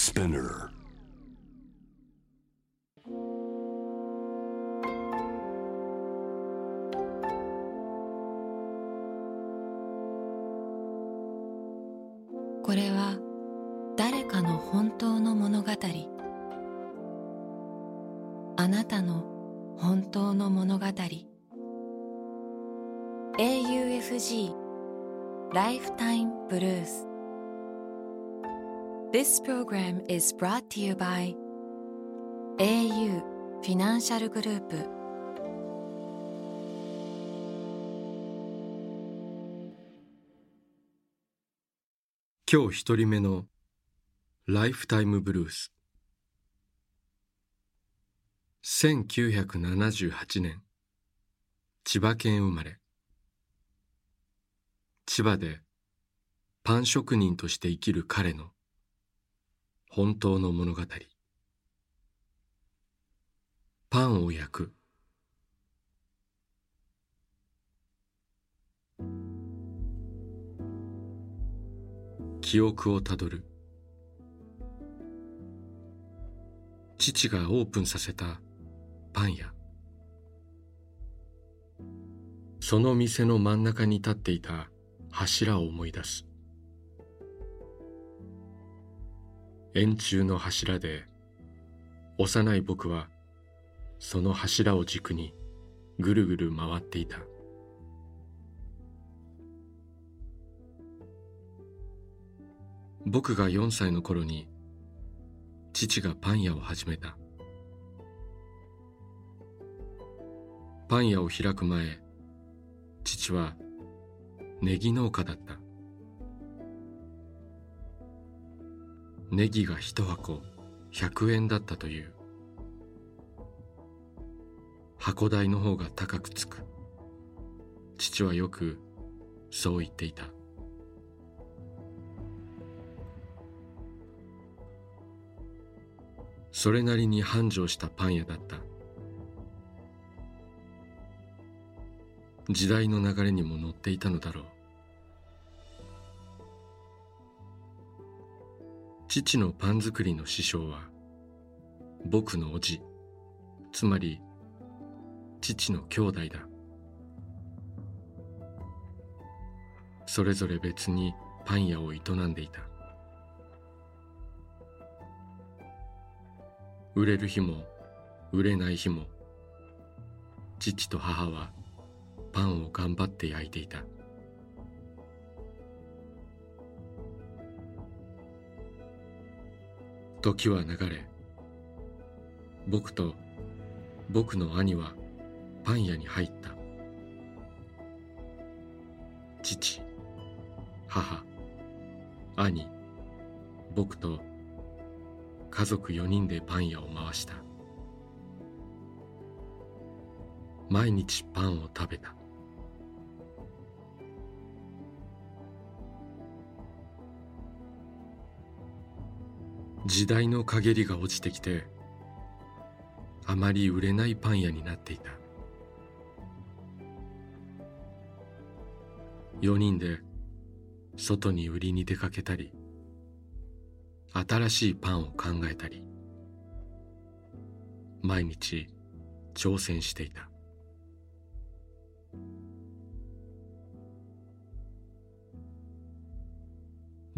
Spinner This program is brought to you by au フィナンシャルグループ今日一人目のライフタイムブルース。1978年千葉県生まれ。千葉でパン職人として生きる彼の本当の物語。パンを焼く。記憶をたどる。父がオープンさせたパン屋。その店の真ん中に立っていた柱を思い出す。円柱の柱で幼い僕はその柱を軸にぐるぐる回っていた。僕が4歳の頃に父がパン屋を始めた。パン屋を開く前父はネギ農家だった。ネギが一箱100円だったという。箱代の方が高くつく。父はよくそう言っていた。それなりに繁盛したパン屋だった。時代の流れにも乗っていたのだろう。父のパン作りの師匠は僕の叔父つまり父の兄弟だ。それぞれ別にパン屋を営んでいた。売れる日も売れない日も父と母はパンを頑張って焼いていた。時は流れ僕と僕の兄はパン屋に入った。父母兄僕と家族4人でパン屋を回した。毎日パンを食べた。時代の陰りが落ちてきてあまり売れないパン屋になっていた。4人で外に売りに出かけたり新しいパンを考えたり毎日挑戦していた。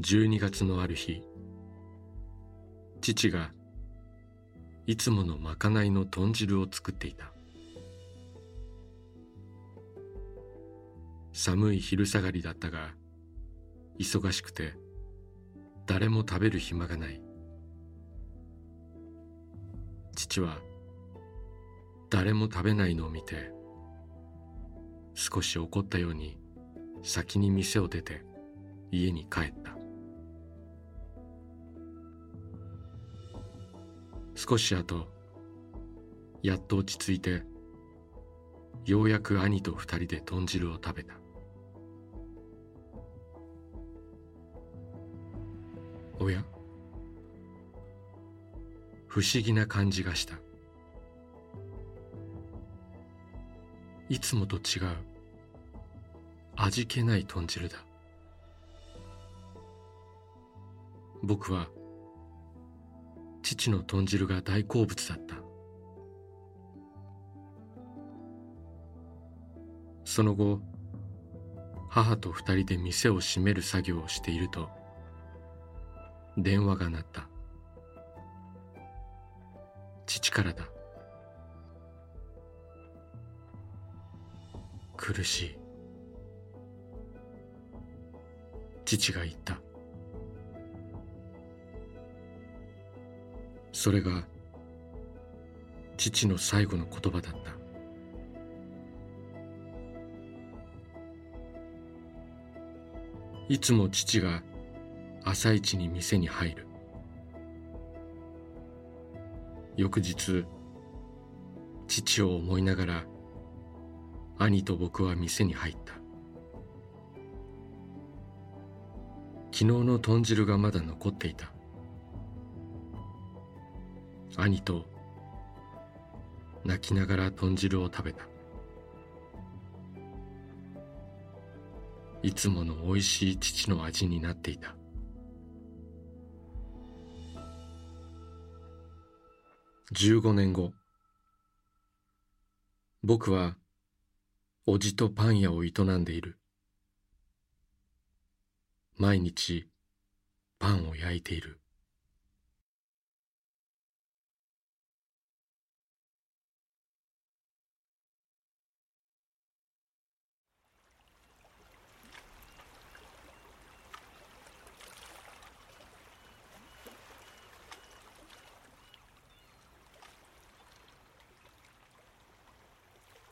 12月のある日父がいつものまかないの豚汁を作っていた。寒い昼下がりだったが忙しくて誰も食べる暇がない。父は誰も食べないのを見て少し怒ったように先に店を出て家に帰った。少し後やっと落ち着いてようやく兄と二人で豚汁を食べた。おや不思議な感じがした。いつもと違う味気ない豚汁だ。僕は父の豚汁が大好物だった。その後母と二人で店を閉める作業をしていると電話が鳴った。父からだ。苦しい。父が言った。それが父の最後の言葉だった。いつも父が朝一に店に入る。翌日父を思いながら兄と僕は店に入った。昨日の豚汁がまだ残っていた。兄と泣きながら豚汁を食べた。いつもの美味しい父の味になっていた。15年後僕はおじとパン屋を営んでいる。毎日パンを焼いている。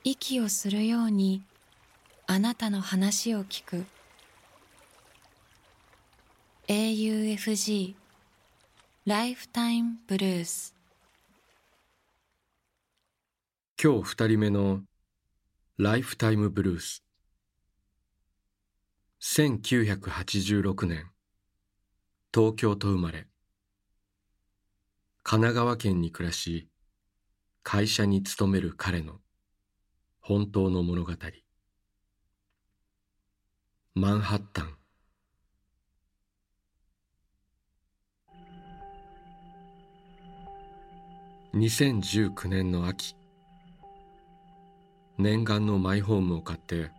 息をするようにあなたの話を聞く。AUFG ライフタイムブルース今日二人目のライフタイムブルース1986年東京と生まれ。神奈川県に暮らし会社に勤める彼の。本当の物語。マンハッタン。2019年の秋。念願のマイホームを買って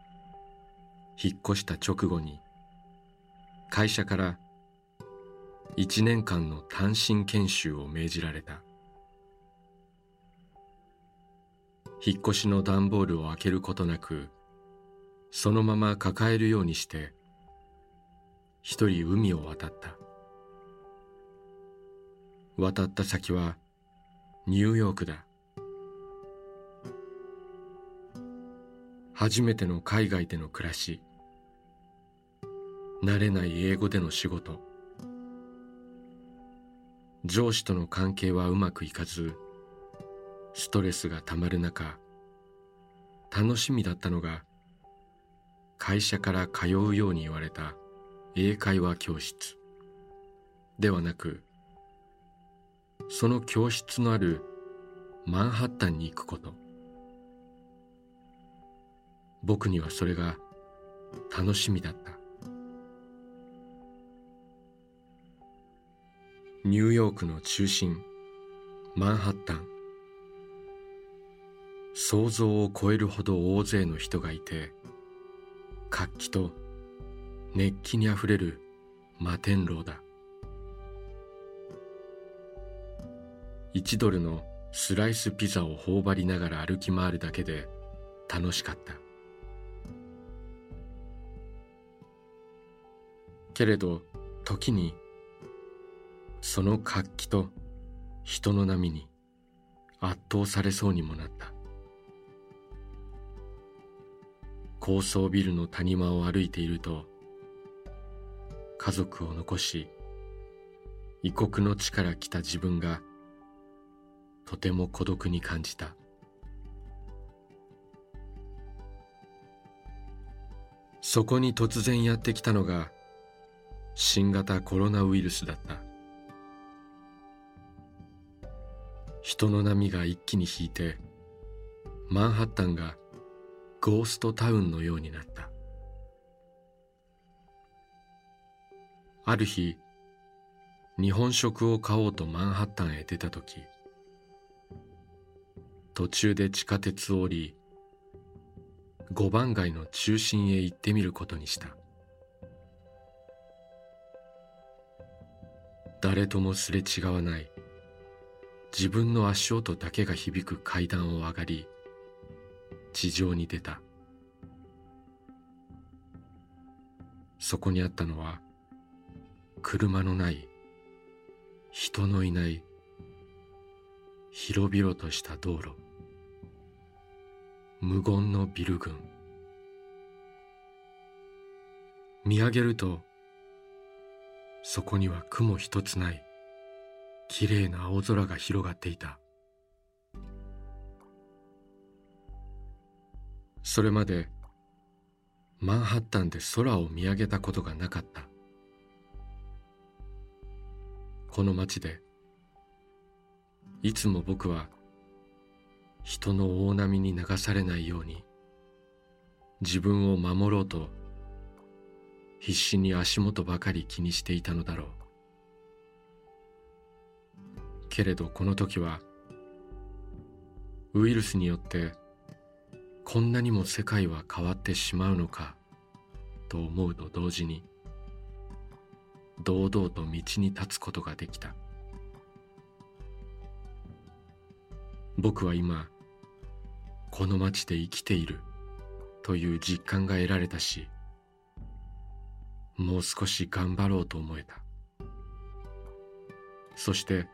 引っ越した直後に会社から1年間の単身研修を命じられた。引っ越しの段ボールを開けることなくそのまま抱えるようにして一人海を渡った。渡った先はニューヨークだ。初めての海外での暮らし慣れない英語での仕事。上司との関係はうまくいかずストレスがたまる中楽しみだったのが会社から通うように言われた英会話教室ではなくその教室のあるマンハッタンに行くこと。僕にはそれが楽しみだった。ニューヨークの中心マンハッタン。想像を超えるほど大勢の人がいて活気と熱気にあふれる摩天楼だ。1ドルのスライスピザを頬張りながら歩き回るだけで楽しかった。けれど時にその活気と人の波に圧倒されそうにもなった。高層ビルの谷間を歩いていると家族を残し異国の地から来た自分がとても孤独に感じた。そこに突然やってきたのが新型コロナウイルスだった。人の波が一気に引いてマンハッタンがゴーストタウンのようになった。ある日日本食を買おうとマンハッタンへ出た時途中で地下鉄を降り五番街の中心へ行ってみることにした。誰ともすれ違わない。自分の足音だけが響く階段を上がり地上に出た。そこにあったのは車のない人のいない広々とした道路。無言のビル群。見上げるとそこには雲一つない綺麗な青空が広がっていた。それまでマンハッタンで空を見上げたことがなかった。この街でいつも僕は人の大波に流されないように自分を守ろうと必死に足元ばかり気にしていたのだろう。けれどこの時はウイルスによってこんなにも世界は変わってしまうのかと思うと同時に堂々と道に立つことができた。僕は今この街で生きているという実感が得られたしもう少し頑張ろうと思えた。そして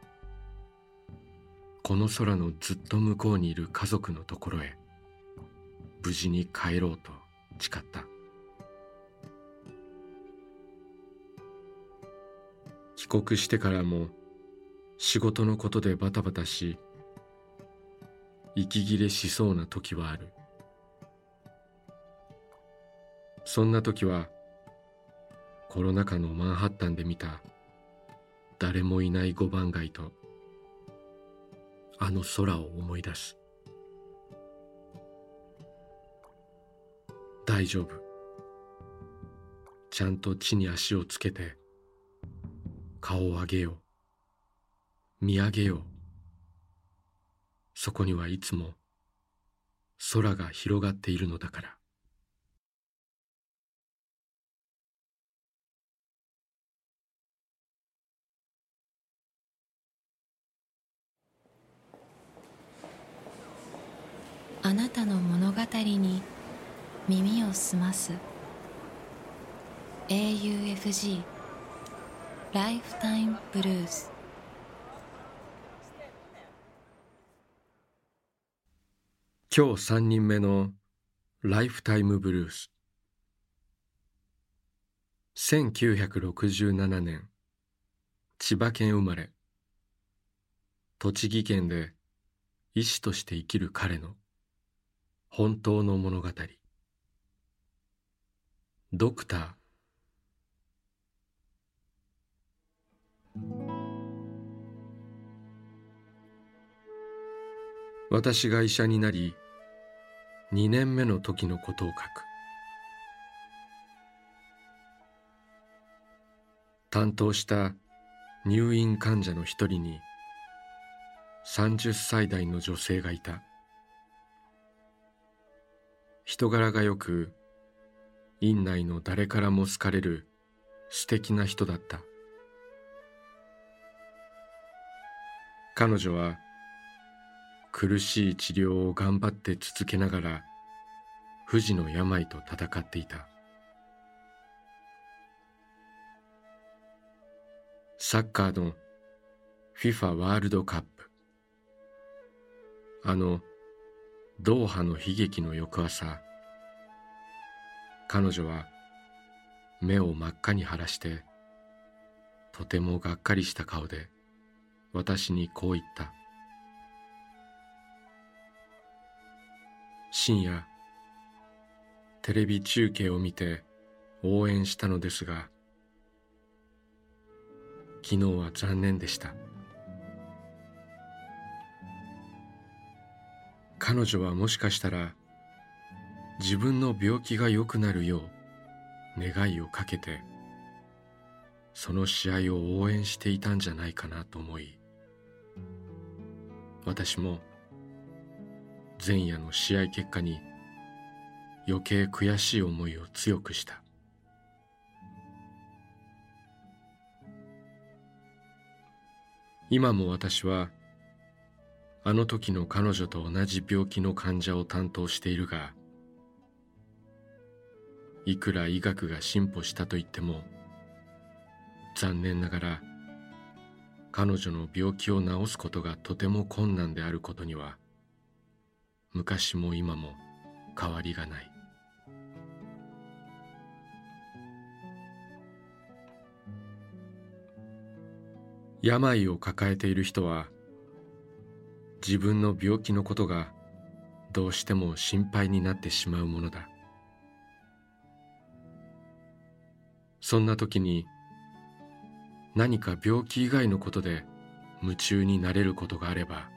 この空のずっと向こうにいる家族のところへ無事に帰ろうと誓った。帰国してからも仕事のことでバタバタし息切れしそうな時はある。そんな時はコロナ禍のマンハッタンで見た誰もいない五番街とあの空を思い出す。大丈夫。ちゃんと地に足をつけて顔を上げよう。見上げよう。そこにはいつも空が広がっているのだから。あなたの物語に耳を澄ます。AUFG ライフタイムブルース今日三人目のライフタイムブルース1967年千葉県生まれ。栃木県で医師として生きる彼の本当の物語。ドクター。私が医者になり2年目の時のことを書く。担当した入院患者の一人に30歳代の女性がいた。人柄がよく院内の誰からも好かれる素敵な人だった。彼女は苦しい治療を頑張って続けながら不治の病と闘っていた。サッカーの FIFA ワールドカップ。あのドーハの悲劇の翌朝彼女は目を真っ赤に晴らしてとてもがっかりした顔で私にこう言った深夜テレビ中継を見て応援したのですが昨日は残念でした。彼女はもしかしたら自分の病気が良くなるよう願いをかけてその試合を応援していたんじゃないかなと思い私も前夜の試合結果に余計悔しい思いを強くした。今も私はあの時の彼女と同じ病気の患者を担当しているがいくら医学が進歩したと言っても残念ながら彼女の病気を治すことがとても困難であることには昔も今も変わりがない。病を抱えている人は自分の病気のことがどうしても心配になってしまうものだ。そんな時に何か病気以外のことで夢中になれることがあれば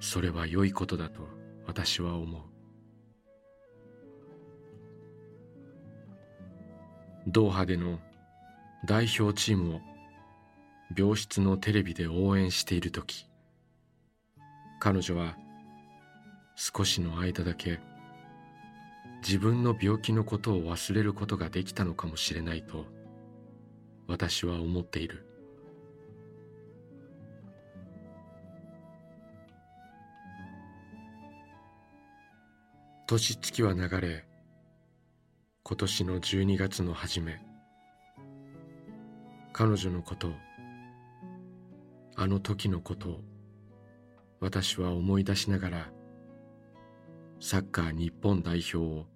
それは良いことだと私は思う。ドーハでの代表チームを病室のテレビで応援している時彼女は少しの間だけ自分の病気のことを忘れることができたのかもしれないと私は思っている。年月は流れ今年の12月の初め彼女のことあの時のことを私は思い出しながらサッカー日本代表を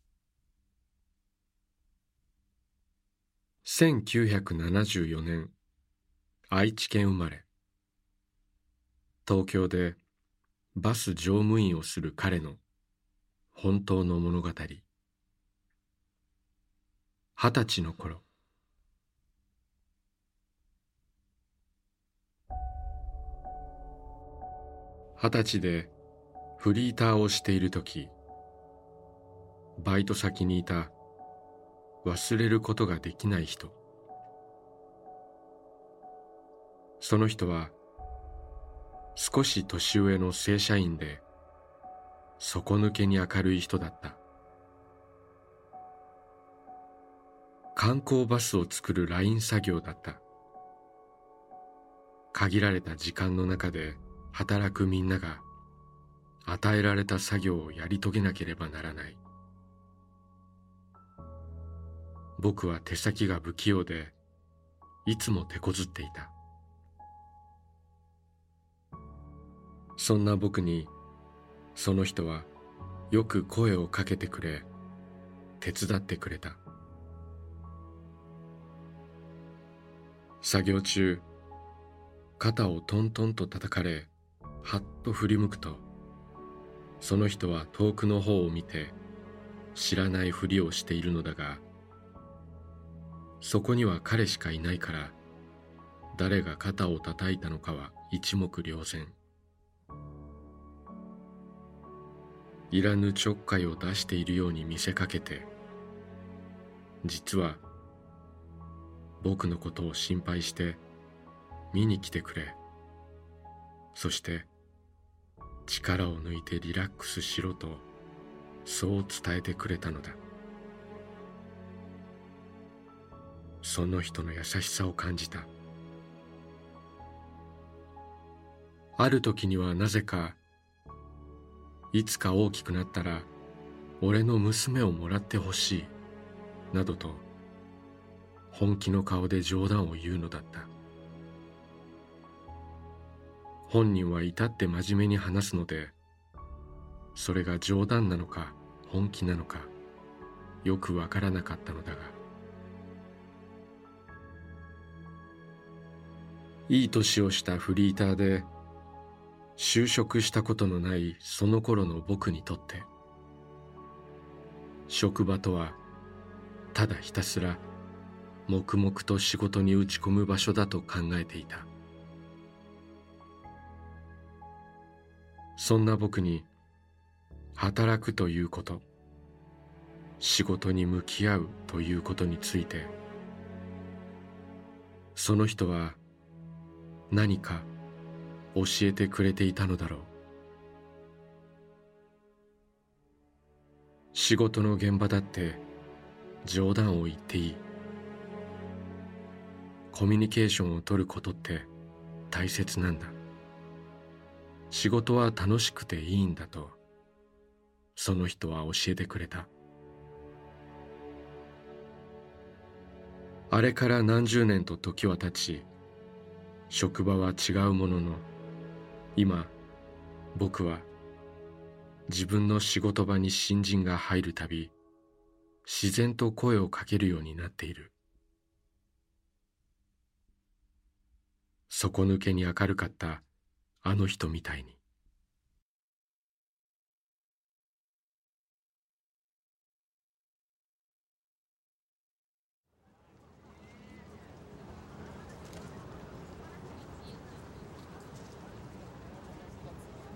1974年愛知県生まれ。東京でバス乗務員をする彼の本当の物語。二十歳の頃。二十歳でフリーターをしている時バイト先にいた忘れることができない人。その人は少し年上の正社員で底抜けに明るい人だった。観光バスを作るライン作業だった。限られた時間の中で働くみんなが与えられた作業をやり遂げなければならない。僕は手先が不器用でいつも手こずっていた。そんな僕にその人はよく声をかけてくれ手伝ってくれた。作業中肩をトントンと叩かれはっと振り向くとその人は遠くの方を見て知らないふりをしているのだがそこには彼しかいないから誰が肩を叩いたのかは一目瞭然。いらぬちょっかいを出しているように見せかけて実は僕のことを心配して見に来てくれ。そして力を抜いてリラックスしろとそう伝えてくれたのだ。その人の優しさを感じた。ある時にはなぜかいつか大きくなったら俺の娘をもらってほしいなどと本気の顔で冗談を言うのだった。本人は至って真面目に話すのでそれが冗談なのか本気なのかよくわからなかったのだがいい年をしたフリーターで就職したことのないその頃の僕にとって職場とはただひたすら黙々と仕事に打ち込む場所だと考えていた。そんな僕に働くということ仕事に向き合うということについてその人は何か教えてくれていたのだろう。仕事の現場だって冗談を言っていい。コミュニケーションを取ることって大切なんだ。仕事は楽しくていいんだと。その人は教えてくれた。あれから何十年と時は経ち職場は違うものの今僕は自分の仕事場に新人が入るたび自然と声をかけるようになっている。底抜けに明るかったあの人みたいに。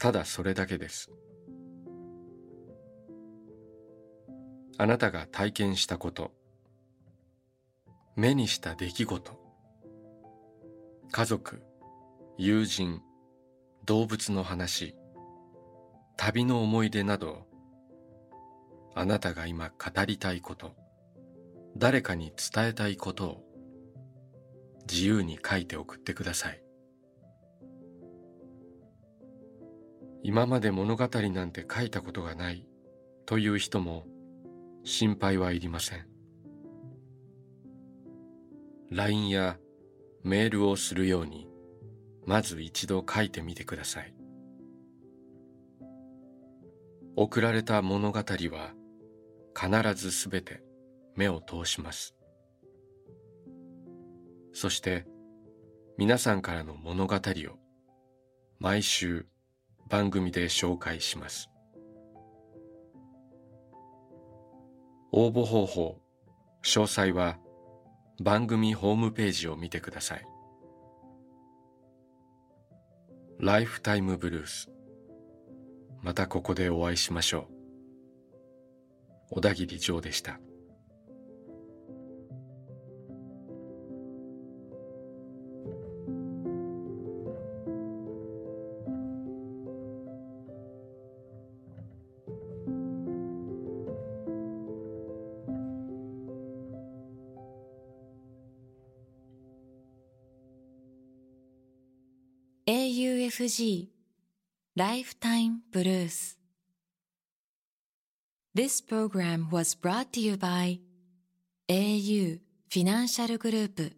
ただそれだけです。あなたが体験したこと。目にした出来事。家族友人動物の話。旅の思い出など。あなたが今語りたいこと。誰かに伝えたいことを。自由に書いて送ってください。今まで物語なんて書いたことがないという人も心配はいりません。LINE やメールをするようにまず一度書いてみてください。送られた物語は必ずすべて目を通します。そして皆さんからの物語を毎週番組で紹介します。応募方法詳細は番組ホームページを見てください。ライフタイムブルースまたここでお会いしましょう。小田切ジョーでした。FG ライフタイムブルース This program was brought to you by AU Financial Group